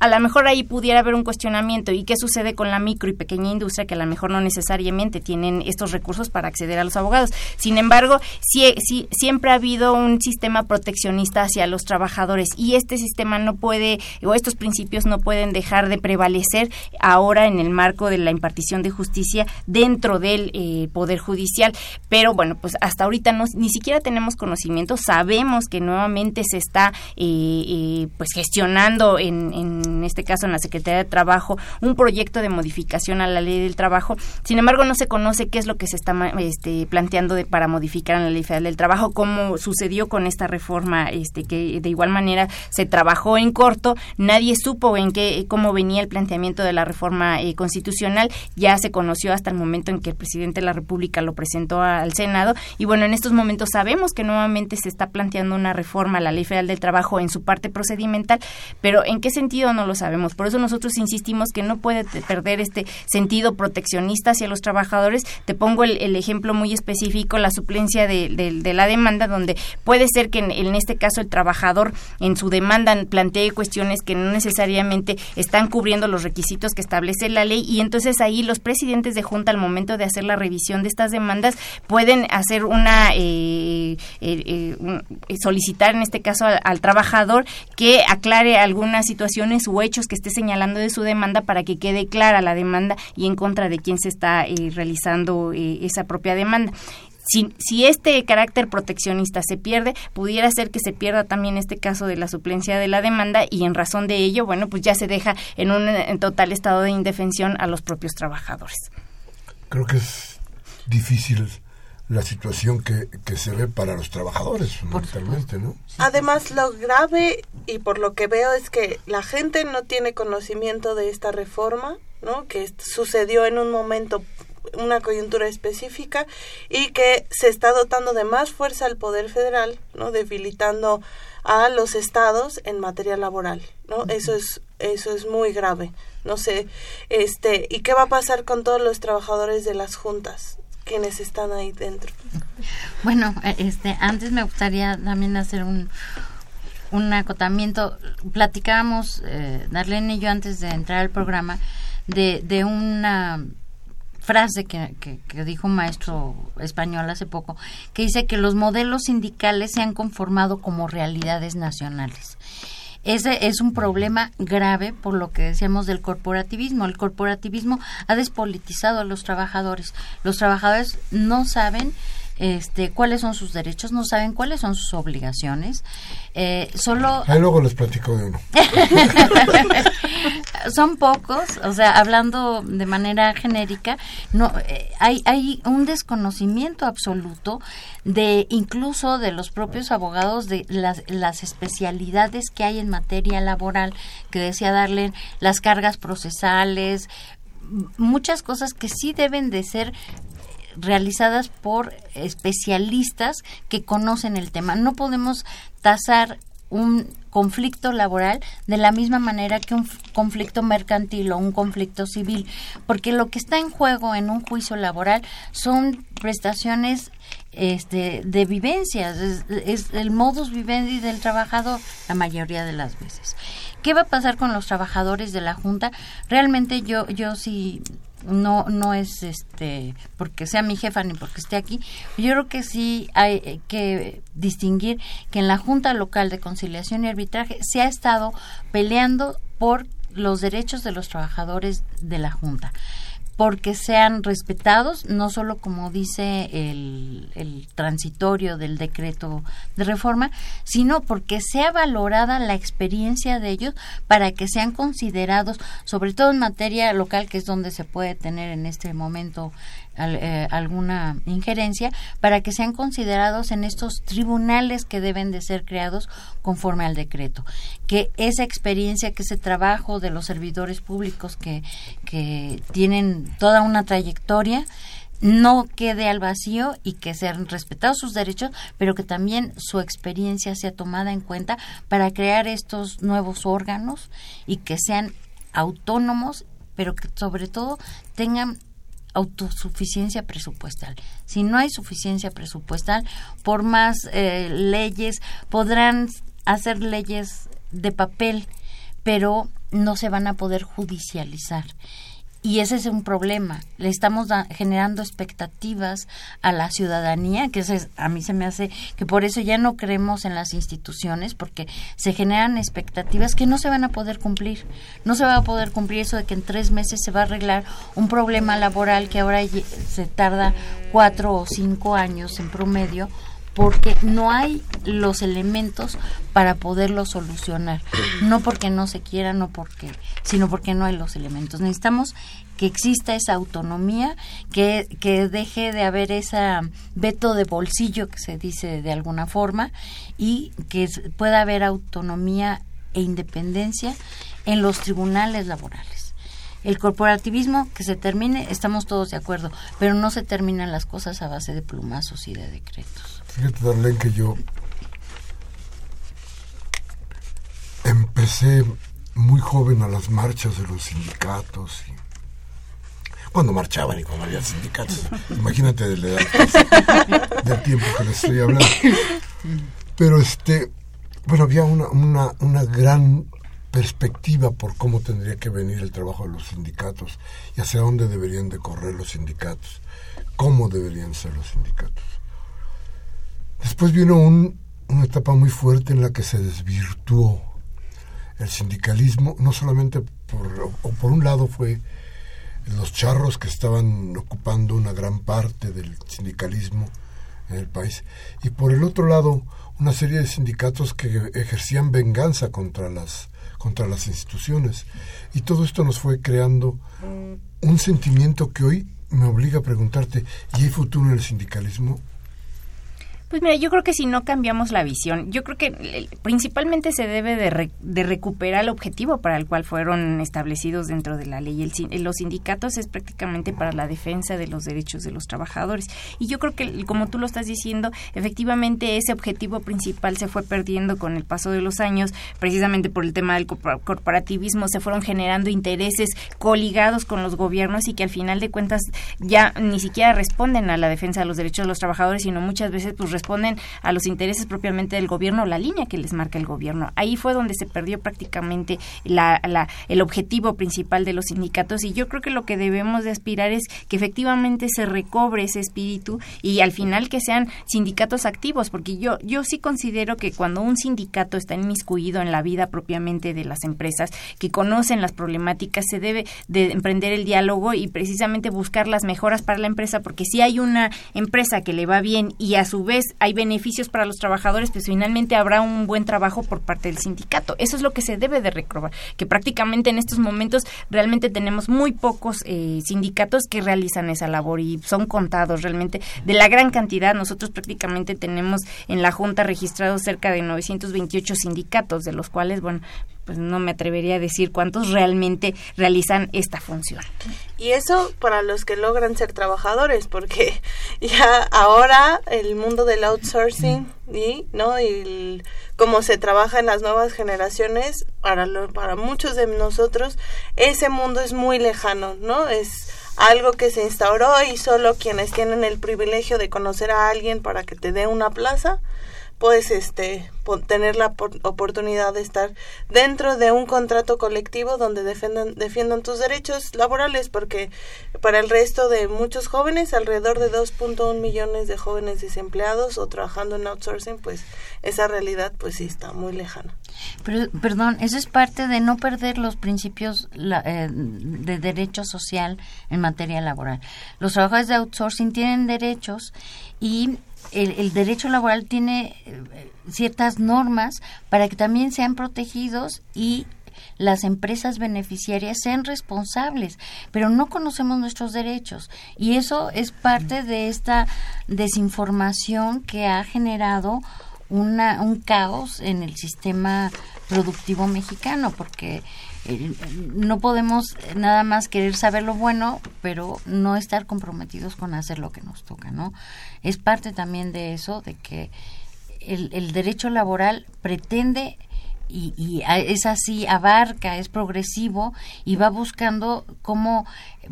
a lo mejor ahí pudiera haber un cuestionamiento. ¿Y qué sucede con la micro y pequeña industria que a lo mejor no necesariamente tienen estos recursos para acceder a los abogados? Sin embargo, sí, sí, siempre ha habido un sistema proteccionista hacia los trabajadores y este sistema no puede, o estos principios no pueden dejar de prevalecer ahora en el marco de la impartición de justicia dentro del eh, Poder Judicial. Pero bueno, pues hasta ahorita no, ni siquiera tenemos conocimiento, sabemos que nuevamente se está eh, eh, pues gestionando en, en en este caso en la Secretaría de Trabajo, un proyecto de modificación a la ley del trabajo. Sin embargo, no se conoce qué es lo que se está este, planteando de, para modificar en la ley federal del trabajo, como sucedió con esta reforma, este, que de igual manera se trabajó en corto, nadie supo en qué, cómo venía el planteamiento de la reforma eh, constitucional, ya se conoció hasta el momento en que el presidente de la República lo presentó al Senado. Y bueno, en estos momentos sabemos que nuevamente se está planteando una reforma a la ley federal del trabajo en su parte procedimental, pero ¿en qué sentido no lo sabemos. Por eso nosotros insistimos que no puede perder este sentido proteccionista hacia los trabajadores. Te pongo el, ejemplo muy específico, la suplencia de, la demanda, donde puede ser que en, este caso el trabajador en su demanda plantee cuestiones que no necesariamente están cubriendo los requisitos que establece la ley y entonces ahí los presidentes de junta al momento de hacer la revisión de estas demandas pueden hacer una eh, eh, eh, solicitar en este caso al trabajador que aclare algunas situaciones hechos que esté señalando de su demanda para que quede clara la demanda y en contra de quién se está eh, realizando eh, esa propia demanda. Si, este carácter proteccionista se pierde, pudiera ser que se pierda también este caso de la suplencia de la demanda y en razón de ello, bueno, pues ya se deja en un total estado de indefensión a los propios trabajadores. Creo que es difícil la situación que, que se ve para los trabajadores, fundamentalmente, ¿no? Además, lo grave y por lo que veo es que la gente no tiene conocimiento de esta reforma, ¿no? Que sucedió en un momento una coyuntura específica y que se está dotando de más fuerza al poder federal, ¿no? debilitando a los estados en materia laboral, ¿no? Eso es eso es muy grave. No sé, este, ¿y qué va a pasar con todos los trabajadores de las juntas? Quienes están ahí dentro. Bueno, este, antes me gustaría también hacer un, un acotamiento. Platicábamos, eh, Darlene y yo, antes de entrar al programa, de, de una frase que, que, que, dijo un maestro español hace poco, que dice que los modelos sindicales se han conformado como realidades nacionales. Ese es un problema grave por lo que decíamos del corporativismo. El corporativismo ha despolitizado a los trabajadores. Los trabajadores no saben este, cuáles son sus derechos, no saben cuáles son sus obligaciones. Eh, solo. Ahí luego les platico de uno. <laughs> son pocos, o sea, hablando de manera genérica, no eh, hay hay un desconocimiento absoluto de incluso de los propios abogados de las, las especialidades que hay en materia laboral, que decía darle las cargas procesales, muchas cosas que sí deben de ser realizadas por especialistas que conocen el tema. No podemos tasar un conflicto laboral de la misma manera que un conflicto mercantil o un conflicto civil, porque lo que está en juego en un juicio laboral son prestaciones este, de vivencias, es, el modus vivendi del trabajador la mayoría de las veces. ¿Qué va a pasar con los trabajadores de la Junta? Realmente yo, yo sí no no es este porque sea mi jefa ni porque esté aquí. Yo creo que sí hay que distinguir que en la Junta Local de Conciliación y Arbitraje se ha estado peleando por los derechos de los trabajadores de la Junta porque sean respetados, no solo como dice el, el, transitorio del decreto de reforma, sino porque sea valorada la experiencia de ellos para que sean considerados, sobre todo en materia local, que es donde se puede tener en este momento eh, alguna injerencia para que sean considerados en estos tribunales que deben de ser creados conforme al decreto. Que esa experiencia, que ese trabajo de los servidores públicos que, que tienen toda una trayectoria, no quede al vacío y que sean respetados sus derechos, pero que también su experiencia sea tomada en cuenta para crear estos nuevos órganos y que sean autónomos, pero que sobre todo tengan autosuficiencia presupuestal. Si no hay suficiencia presupuestal, por más eh, leyes, podrán hacer leyes de papel, pero no se van a poder judicializar. Y ese es un problema. Le estamos generando expectativas a la ciudadanía, que a mí se me hace que por eso ya no creemos en las instituciones, porque se generan expectativas que no se van a poder cumplir. No se va a poder cumplir eso de que en tres meses se va a arreglar un problema laboral que ahora se tarda cuatro o cinco años en promedio porque no hay los elementos para poderlo solucionar. No porque no se quiera, no porque, sino porque no hay los elementos. Necesitamos que exista esa autonomía, que, que deje de haber ese veto de bolsillo que se dice de alguna forma y que pueda haber autonomía e independencia en los tribunales laborales. El corporativismo que se termine, estamos todos de acuerdo, pero no se terminan las cosas a base de plumazos y de decretos. Fíjate, Darlene, que yo empecé muy joven a las marchas de los sindicatos y cuando marchaban y cuando había sindicatos. <laughs> Imagínate de la edad, del tiempo que les estoy hablando. Pero este, bueno, había una, una, una gran perspectiva por cómo tendría que venir el trabajo de los sindicatos y hacia dónde deberían de correr los sindicatos, cómo deberían ser los sindicatos. Después vino una etapa muy fuerte en la que se desvirtuó el sindicalismo, no solamente por, o por un lado fue los charros que estaban ocupando una gran parte del sindicalismo en el país, y por el otro lado una serie de sindicatos que ejercían venganza contra las contra las instituciones y todo esto nos fue creando un sentimiento que hoy me obliga a preguntarte ¿y hay futuro en el sindicalismo? Pues mira, yo creo que si no cambiamos la visión, yo creo que eh, principalmente se debe de, de recuperar el objetivo para el cual fueron establecidos dentro de la ley. El, los sindicatos es prácticamente para la defensa de los derechos de los trabajadores. Y yo creo que, como tú lo estás diciendo, efectivamente ese objetivo principal se fue perdiendo con el paso de los años, precisamente por el tema del corporativismo, se fueron generando intereses coligados con los gobiernos y que al final de cuentas ya ni siquiera responden a la defensa de los derechos de los trabajadores, sino muchas veces pues responden a los intereses propiamente del gobierno, la línea que les marca el gobierno. Ahí fue donde se perdió prácticamente la, el objetivo principal de los sindicatos y yo creo que lo que debemos de aspirar es que efectivamente se recobre ese espíritu y al final que sean sindicatos activos, porque yo, yo sí considero que cuando un sindicato está inmiscuido en la vida propiamente de las empresas, que conocen las problemáticas, se debe de emprender el diálogo y precisamente buscar las mejoras para la empresa, porque si hay una empresa que le va bien y a su vez hay beneficios para los trabajadores, pues finalmente habrá un buen trabajo por parte del sindicato. Eso es lo que se debe de recrobar, que prácticamente en estos momentos realmente tenemos muy pocos eh, sindicatos que realizan esa labor y son contados realmente de la gran cantidad. Nosotros prácticamente tenemos en la Junta registrados cerca de 928 sindicatos, de los cuales, bueno, pues no me atrevería a decir cuántos realmente realizan esta función. Y eso para los que logran ser trabajadores, porque <laughs> ya ahora el mundo del outsourcing y no y cómo se trabaja en las nuevas generaciones para para muchos de nosotros ese mundo es muy lejano, ¿no? Es algo que se instauró y solo quienes tienen el privilegio de conocer a alguien para que te dé una plaza puedes este tener la oportunidad de estar dentro de un contrato colectivo donde defiendan, defiendan tus derechos laborales, porque para el resto de muchos jóvenes, alrededor de 2.1 millones de jóvenes desempleados o trabajando en outsourcing, pues esa realidad pues sí está muy lejana. Pero, perdón, eso es parte de no perder los principios eh, de derecho social en materia laboral. Los trabajadores de outsourcing tienen derechos y el, derecho laboral tiene eh, ciertas normas para que también sean protegidos y las empresas beneficiarias sean responsables, pero no conocemos nuestros derechos. Y eso es parte de esta desinformación que ha generado una, un caos en el sistema productivo mexicano, porque eh, no podemos nada más querer saber lo bueno, pero no estar comprometidos con hacer lo que nos toca, ¿no? Es parte también de eso, de que el, el derecho laboral pretende y, es así, abarca, es progresivo y va buscando cómo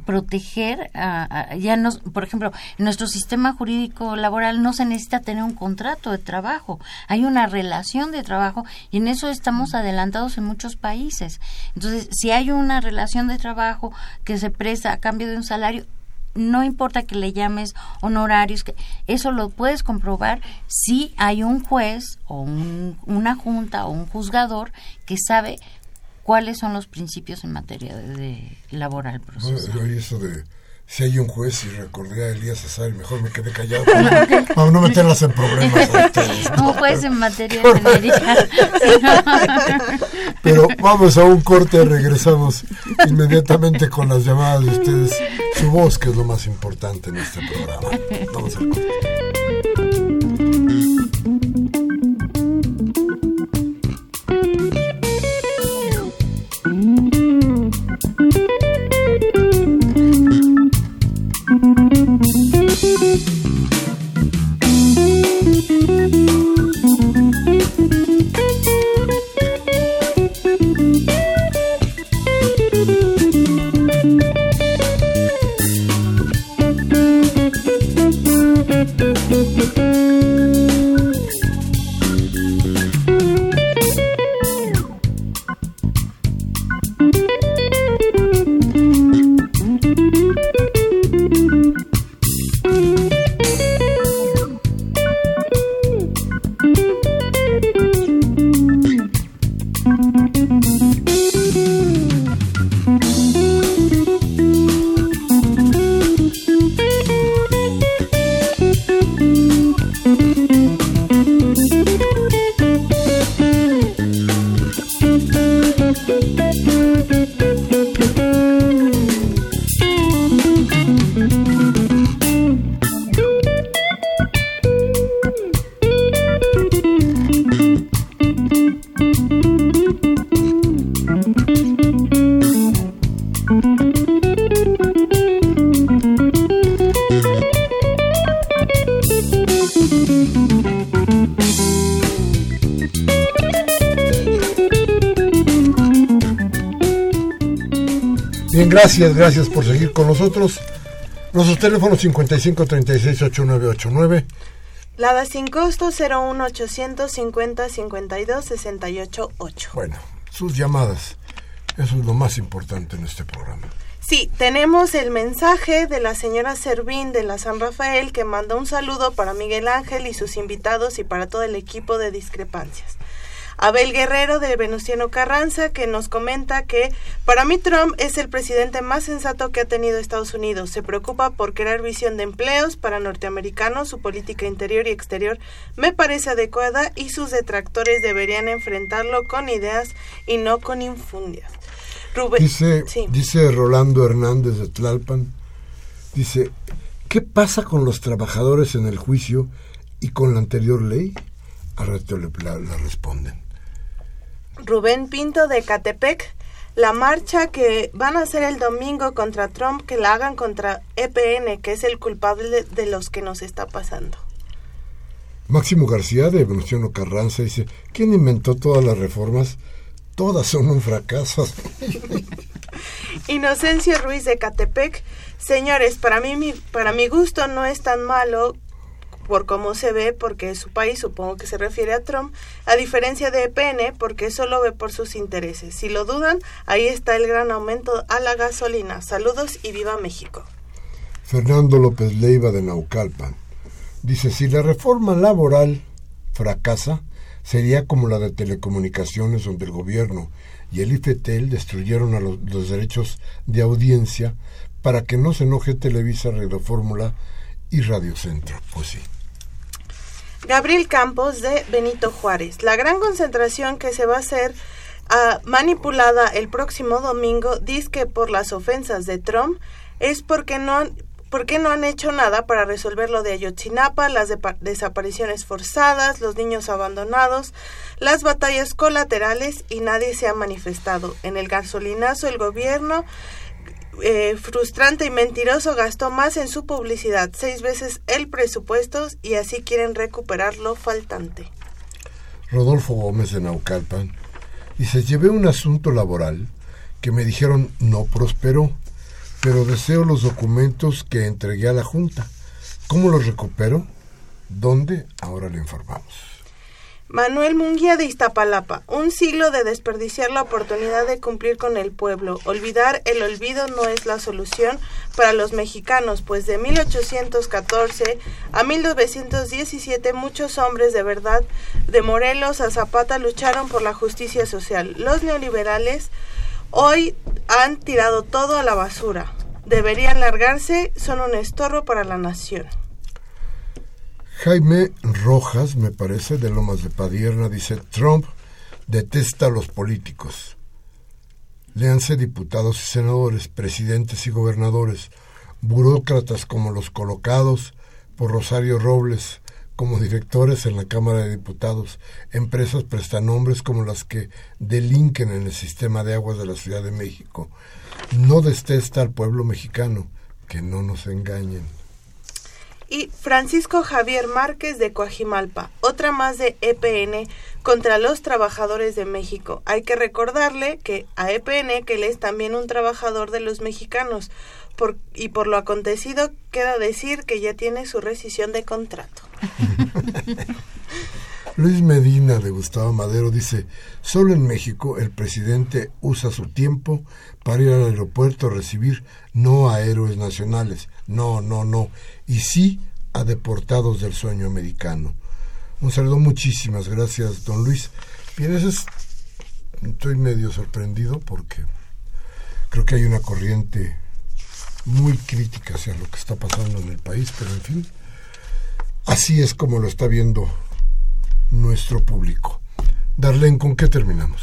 proteger, a, ya nos, por ejemplo, en nuestro sistema jurídico laboral no se necesita tener un contrato de trabajo, hay una relación de trabajo y en eso estamos adelantados en muchos países. Entonces, si hay una relación de trabajo que se presta a cambio de un salario, no importa que le llames honorarios, que eso lo puedes comprobar si hay un juez o una junta o un juzgador que sabe cuáles son los principios en materia de, laboral procesal. eso de si hay un juez y recordé a Elías César, mejor me quedé callado para no <laughs> meterlas en problemas Un juez en materia de Pero vamos a un corte, regresamos inmediatamente con las llamadas de ustedes. Su voz, que es lo más importante en este programa. Vamos al corte. Música Gracias, gracias por seguir con nosotros. Nuestros teléfonos 55 36 8989. Lada sin costo 01 850 52 68 8. Bueno, sus llamadas. Eso es lo más importante en este programa. Sí, tenemos el mensaje de la señora Servín de la San Rafael que manda un saludo para Miguel Ángel y sus invitados y para todo el equipo de discrepancias. Abel Guerrero de Venustiano Carranza, que nos comenta que para mí Trump es el presidente más sensato que ha tenido Estados Unidos. Se preocupa por crear visión de empleos para norteamericanos, su política interior y exterior me parece adecuada y sus detractores deberían enfrentarlo con ideas y no con infundias. dice, dice Rolando Hernández de Tlalpan, dice, ¿qué pasa con los trabajadores en el juicio y con la anterior ley? A rato le responden. Rubén Pinto de Catepec, la marcha que van a hacer el domingo contra Trump, que la hagan contra EPN, que es el culpable de los que nos está pasando. Máximo García de Venustiano Carranza dice, ¿quién inventó todas las reformas? Todas son un fracaso. <laughs> Inocencio Ruiz de Catepec, señores, para mí para mi gusto no es tan malo por cómo se ve, porque su país, supongo que se refiere a Trump, a diferencia de EPN, porque solo ve por sus intereses. Si lo dudan, ahí está el gran aumento a la gasolina. Saludos y viva México. Fernando López Leiva de Naucalpan dice, si la reforma laboral fracasa, sería como la de telecomunicaciones donde el gobierno y el IFETEL destruyeron a los, los derechos de audiencia para que no se enoje Televisa, Radio Fórmula y Radio Centro. Pues sí. Gabriel Campos de Benito Juárez. La gran concentración que se va a hacer ah, manipulada el próximo domingo, dice por las ofensas de Trump, es porque no han, porque no han hecho nada para resolver lo de Ayotzinapa, las desapariciones forzadas, los niños abandonados, las batallas colaterales y nadie se ha manifestado. En el gasolinazo el gobierno eh, frustrante y mentiroso gastó más en su publicidad, seis veces el presupuesto y así quieren recuperar lo faltante. Rodolfo Gómez de Naucalpan dice, llevé un asunto laboral que me dijeron no prosperó, pero deseo los documentos que entregué a la Junta. ¿Cómo los recupero? ¿Dónde? Ahora le informamos. Manuel Munguía de Iztapalapa, un siglo de desperdiciar la oportunidad de cumplir con el pueblo. Olvidar el olvido no es la solución para los mexicanos, pues de 1814 a 1917 muchos hombres de verdad de Morelos a Zapata lucharon por la justicia social. Los neoliberales hoy han tirado todo a la basura. Deberían largarse, son un estorbo para la nación. Jaime Rojas, me parece, de Lomas de Padierna, dice, Trump detesta a los políticos. Léanse diputados y senadores, presidentes y gobernadores, burócratas como los colocados por Rosario Robles como directores en la Cámara de Diputados, empresas prestanombres como las que delinquen en el sistema de aguas de la Ciudad de México. No detesta al pueblo mexicano, que no nos engañen y Francisco Javier Márquez de Coajimalpa, otra más de EPN contra los trabajadores de México. Hay que recordarle que a EPN que él es también un trabajador de los mexicanos por, y por lo acontecido queda decir que ya tiene su rescisión de contrato. <laughs> Luis Medina de Gustavo Madero dice, solo en México el presidente usa su tiempo para ir al aeropuerto a recibir no a héroes nacionales, no, no, no, y sí a deportados del sueño americano. Un saludo, muchísimas gracias, don Luis. Bien, eso es, estoy medio sorprendido porque creo que hay una corriente muy crítica hacia lo que está pasando en el país, pero en fin, así es como lo está viendo nuestro público. Darlene, ¿con qué terminamos?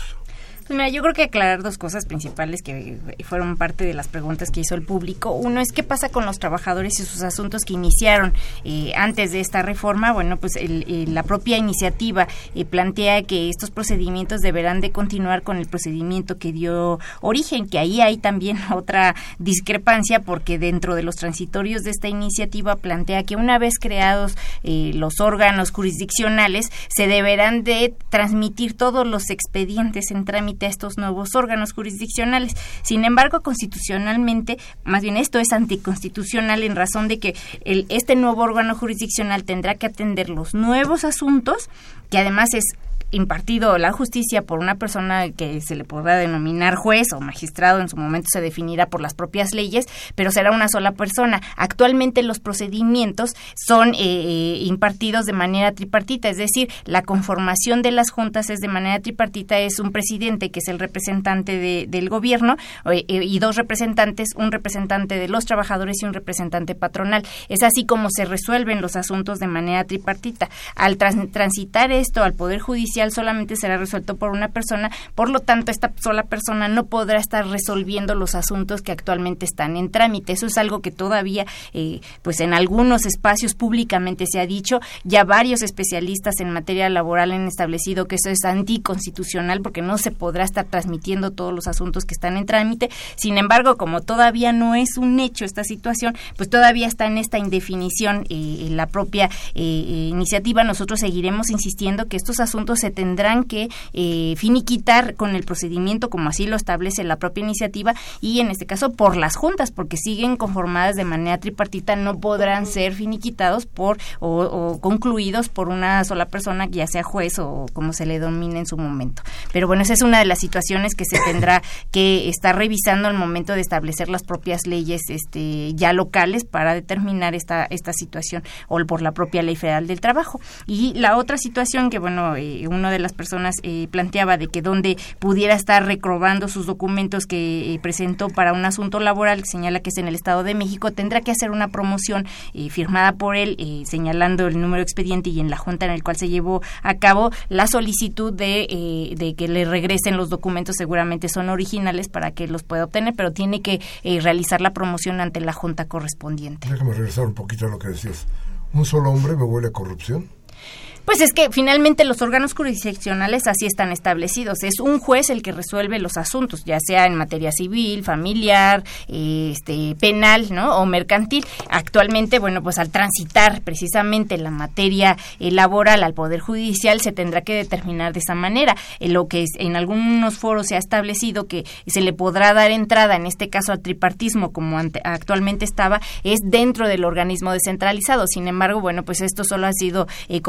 Pues mira, yo creo que aclarar dos cosas principales que fueron parte de las preguntas que hizo el público. Uno es qué pasa con los trabajadores y sus asuntos que iniciaron eh, antes de esta reforma. Bueno, pues la propia iniciativa eh, plantea que estos procedimientos deberán de continuar con el procedimiento que dio origen, que ahí hay también <laughs> otra discrepancia porque dentro de los transitorios de esta iniciativa plantea que una vez creados eh, los órganos jurisdiccionales se deberán de transmitir todos los expedientes en trámite estos nuevos órganos jurisdiccionales. Sin embargo, constitucionalmente, más bien esto es anticonstitucional en razón de que el, este nuevo órgano jurisdiccional tendrá que atender los nuevos asuntos, que además es impartido la justicia por una persona que se le podrá denominar juez o magistrado, en su momento se definirá por las propias leyes, pero será una sola persona. Actualmente los procedimientos son eh, eh, impartidos de manera tripartita, es decir, la conformación de las juntas es de manera tripartita, es un presidente que es el representante del gobierno eh, y dos representantes, un representante de los trabajadores y un representante patronal. Es así como se resuelven los asuntos de manera tripartita. Al transitar esto al Poder Judicial, solamente será resuelto por una persona, por lo tanto esta sola persona no podrá estar resolviendo los asuntos que actualmente están en trámite. Eso es algo que todavía, eh, pues en algunos espacios públicamente se ha dicho, ya varios especialistas en materia laboral han establecido que eso es anticonstitucional porque no se podrá estar transmitiendo todos los asuntos que están en trámite. Sin embargo, como todavía no es un hecho esta situación, pues todavía está en esta indefinición eh, la propia eh, iniciativa. Nosotros seguiremos insistiendo que estos asuntos se tendrán que eh, finiquitar con el procedimiento como así lo establece la propia iniciativa y en este caso por las juntas porque siguen conformadas de manera tripartita no podrán ser finiquitados por o, concluidos por una sola persona ya sea juez o como se le domine en su momento. Pero bueno esa es una de las situaciones que se tendrá que estar revisando al momento de establecer las propias leyes este ya locales para determinar esta esta situación o por la propia ley federal del trabajo. Y la otra situación que bueno eh, una de las personas eh, planteaba de que donde pudiera estar recrobando sus documentos que eh, presentó para un asunto laboral, señala que es en el Estado de México, tendrá que hacer una promoción firmada por él, señalando el número expediente y en la junta en el cual se llevó a cabo la solicitud de, de que le regresen los documentos, seguramente son originales para que los pueda obtener, pero tiene que realizar la promoción ante la junta correspondiente. Déjame regresar un poquito a lo que decías. ¿Un solo hombre me huele a corrupción? Pues es que finalmente los órganos jurisdiccionales así están establecidos. Es un juez el que resuelve los asuntos, ya sea en materia civil, familiar, este, penal, ¿no? O mercantil. Actualmente, bueno, pues al transitar precisamente la materia eh, laboral al Poder Judicial se tendrá que determinar de esa manera. En lo que en algunos foros se ha establecido que se le podrá dar entrada, en este caso al tripartismo, como actualmente estaba, es dentro del organismo descentralizado. Sin embargo, bueno, pues esto solo ha sido eh,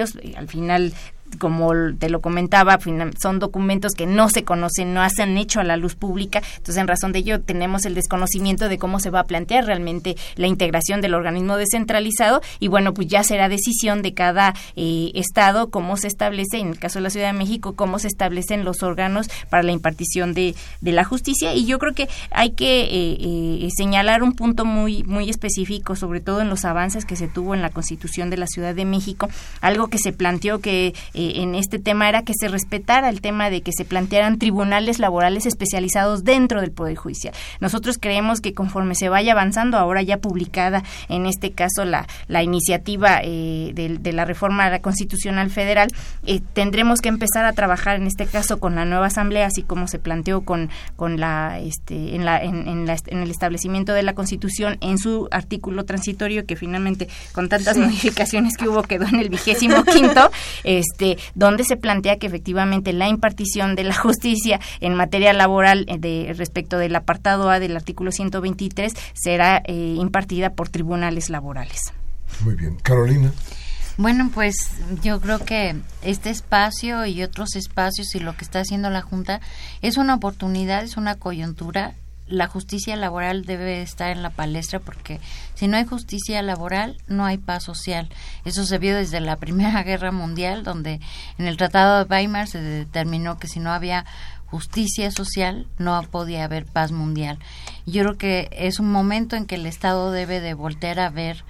al final como te lo comentaba, son documentos que no se conocen, no se han hecho a la luz pública, entonces en razón de ello tenemos el desconocimiento de cómo se va a plantear realmente la integración del organismo descentralizado y bueno, pues ya será decisión de cada eh, estado cómo se establece, en el caso de la Ciudad de México, cómo se establecen los órganos para la impartición de, la justicia. Y yo creo que hay que eh, eh, señalar un punto muy, muy específico, sobre todo en los avances que se tuvo en la Constitución de la Ciudad de México, algo que se planteó que eh, en este tema era que se respetara el tema de que se plantearan tribunales laborales especializados dentro del Poder Judicial. Nosotros creemos que conforme se vaya avanzando, ahora ya publicada en este caso la, la iniciativa eh, de, la reforma constitucional federal, eh, tendremos que empezar a trabajar en este caso con la nueva asamblea, así como se planteó con, con la, este, en, la, en, en, el establecimiento de la Constitución en su artículo transitorio que finalmente con tantas modificaciones que hubo quedó en el vigésimo quinto, <laughs> este donde se plantea que efectivamente la impartición de la <laughs> justicia en materia laboral eh, de, respecto del apartado A del artículo 123 será eh, impartida por tribunales laborales. Muy bien. Carolina. Bueno, pues yo creo que este espacio y otros espacios y lo que está haciendo la Junta es una oportunidad, es una coyuntura la justicia laboral debe estar en la palestra porque si no hay justicia laboral no hay paz social. Eso se vio desde la <laughs> Primera Guerra Mundial, donde en el Tratado de Weimar se determinó que si no había justicia social no podía haber paz mundial. Yo creo que es un momento en que el Estado debe de a ver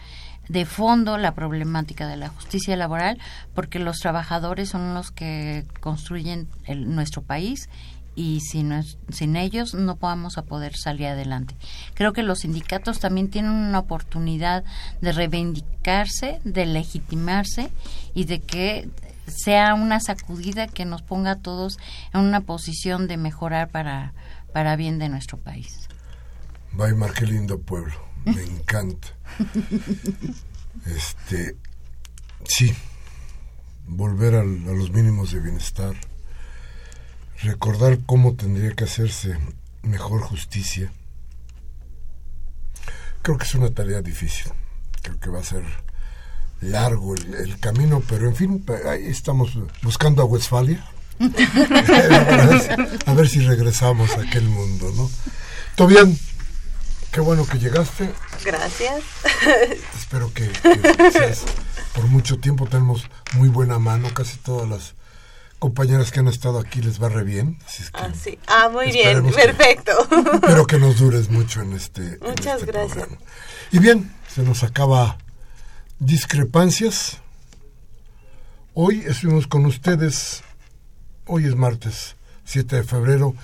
de fondo la problemática de la justicia laboral porque los trabajadores son los que construyen nuestro país y sin, sin ellos no vamos a poder salir adelante. Creo que los sindicatos también tienen una oportunidad de reivindicarse, de legitimarse y de que sea una sacudida que nos ponga a todos en una posición de mejorar para, para bien de nuestro país. Weimar, qué lindo pueblo, me encanta. <laughs> Este, sí, volver a los mínimos de bienestar, recordar cómo tendría que hacerse mejor justicia. Creo que es una tarea difícil, creo que va a ser largo el, camino, pero en fin, ahí estamos buscando a Westfalia. <laughs> a ver si regresamos a aquel mundo, ¿no? ¿Todo bien? Qué bueno que llegaste. Gracias. Espero que, por mucho tiempo tenemos muy buena mano, casi todas las compañeras que han estado aquí les va re bien. ah, sí. ah, muy bien, perfecto. <laughs> espero que nos dures mucho en este. Muchas este gracias. Y bien, se nos acaba discrepancias. Hoy estuvimos con ustedes, hoy es martes 7 de febrero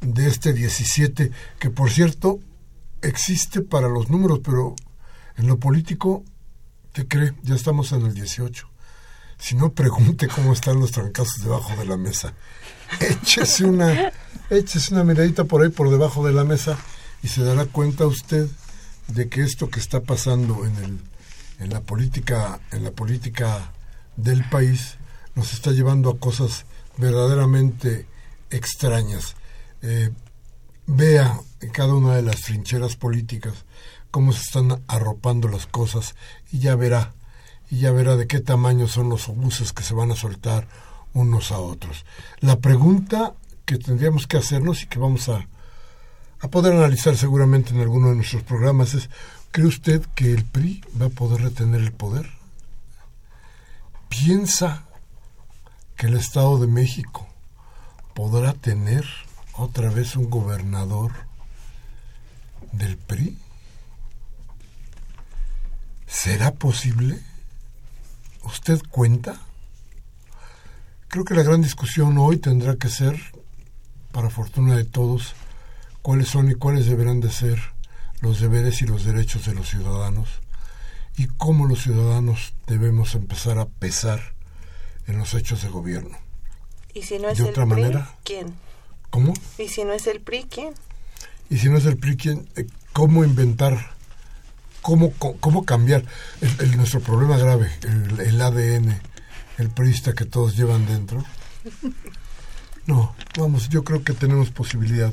de este 17, que por cierto existe para los números, pero en lo político, ¿te cree? Ya estamos en el 18 si no pregunte cómo están los trancazos debajo de la mesa. Échese una, échese una miradita por ahí por debajo de la mesa y se dará cuenta usted de que esto que está pasando en el en la política en la política del país nos está llevando a cosas verdaderamente extrañas. Eh, vea en cada una de las trincheras políticas cómo se están arropando las cosas y ya verá y ya verá de qué tamaño son los obuses que se van a soltar unos a otros. La pregunta que tendríamos que hacernos y que vamos a, a poder analizar seguramente en alguno de nuestros programas es, ¿cree usted que el PRI va a poder retener el poder? ¿Piensa que el Estado de México podrá tener otra vez un gobernador del PRI? ¿Será posible? ¿Usted cuenta? Creo que la gran discusión hoy tendrá que ser, para fortuna de todos, cuáles son y cuáles deberán de ser los deberes y los derechos de los ciudadanos y cómo los ciudadanos debemos empezar a pesar en los hechos de gobierno. ¿Y si no es de el otra PRI, manera, quién? ¿Cómo? ¿Y si no es el PRI, quién? Y si no es el PRI, ¿quién? Eh, ¿cómo inventar? ¿Cómo, cómo cambiar? El, nuestro problema grave, el, ADN, el priista que todos llevan dentro. No, vamos, yo creo que tenemos posibilidad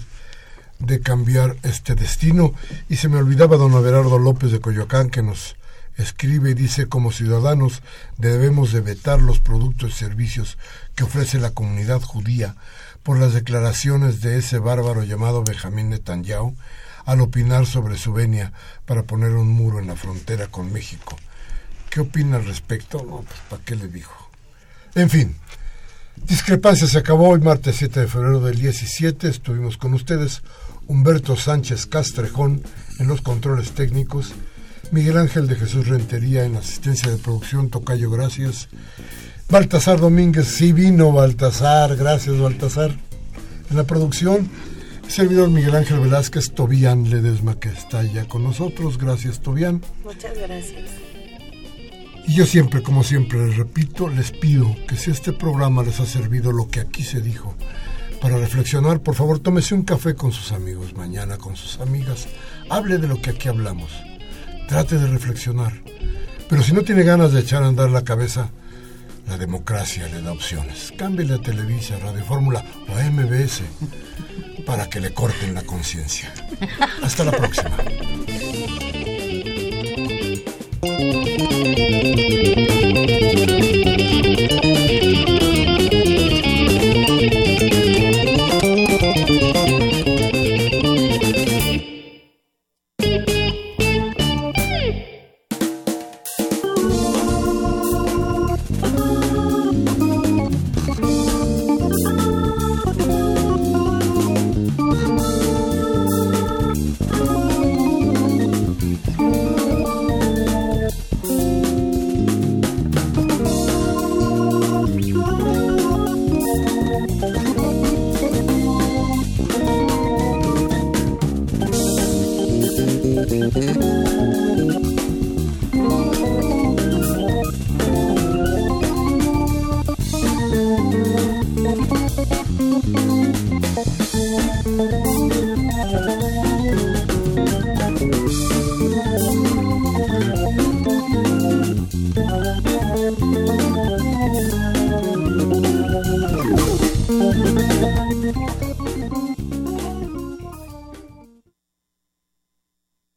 de cambiar este destino. Y se me olvidaba don Abelardo López de Coyoacán que nos escribe y dice como ciudadanos debemos de vetar los productos y servicios que ofrece la comunidad judía por las declaraciones de ese bárbaro llamado Benjamín Netanyahu al opinar sobre su venia para poner un muro en la frontera con México. ¿Qué opina al respecto? No, pues ¿para qué le dijo? En fin, Discrepancia se acabó hoy martes 7 de febrero del 17. Estuvimos con ustedes Humberto Sánchez Castrejón en los controles técnicos, Miguel Ángel de Jesús Rentería en asistencia de producción, Tocayo, gracias. Baltasar Domínguez, sí vino Baltasar, gracias Baltasar. En la producción, servidor Miguel Ángel Velázquez, Tobián Ledesma que está ya con nosotros, gracias Tobián. Muchas gracias. Y yo siempre, como siempre les repito, les pido que si este programa les ha servido lo que aquí se dijo para reflexionar, por favor tómese un café con sus amigos mañana, con sus amigas, hable de lo que aquí hablamos, trate de reflexionar. Pero si no tiene ganas de echar a andar la cabeza, la democracia le da opciones. Cámbiale a Televisa, Radio Fórmula o MBS para que le corten la conciencia. Hasta la próxima.